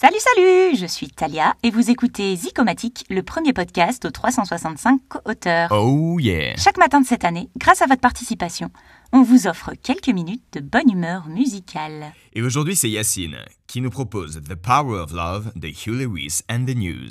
Salut, salut Je suis Talia et vous écoutez Zicomatique, le premier podcast aux 365 auteurs. Oh yeah Chaque matin de cette année, grâce à votre participation, on vous offre quelques minutes de bonne humeur musicale. Et aujourd'hui, c'est Yacine qui nous propose The Power of Love de Hugh Lewis and the News.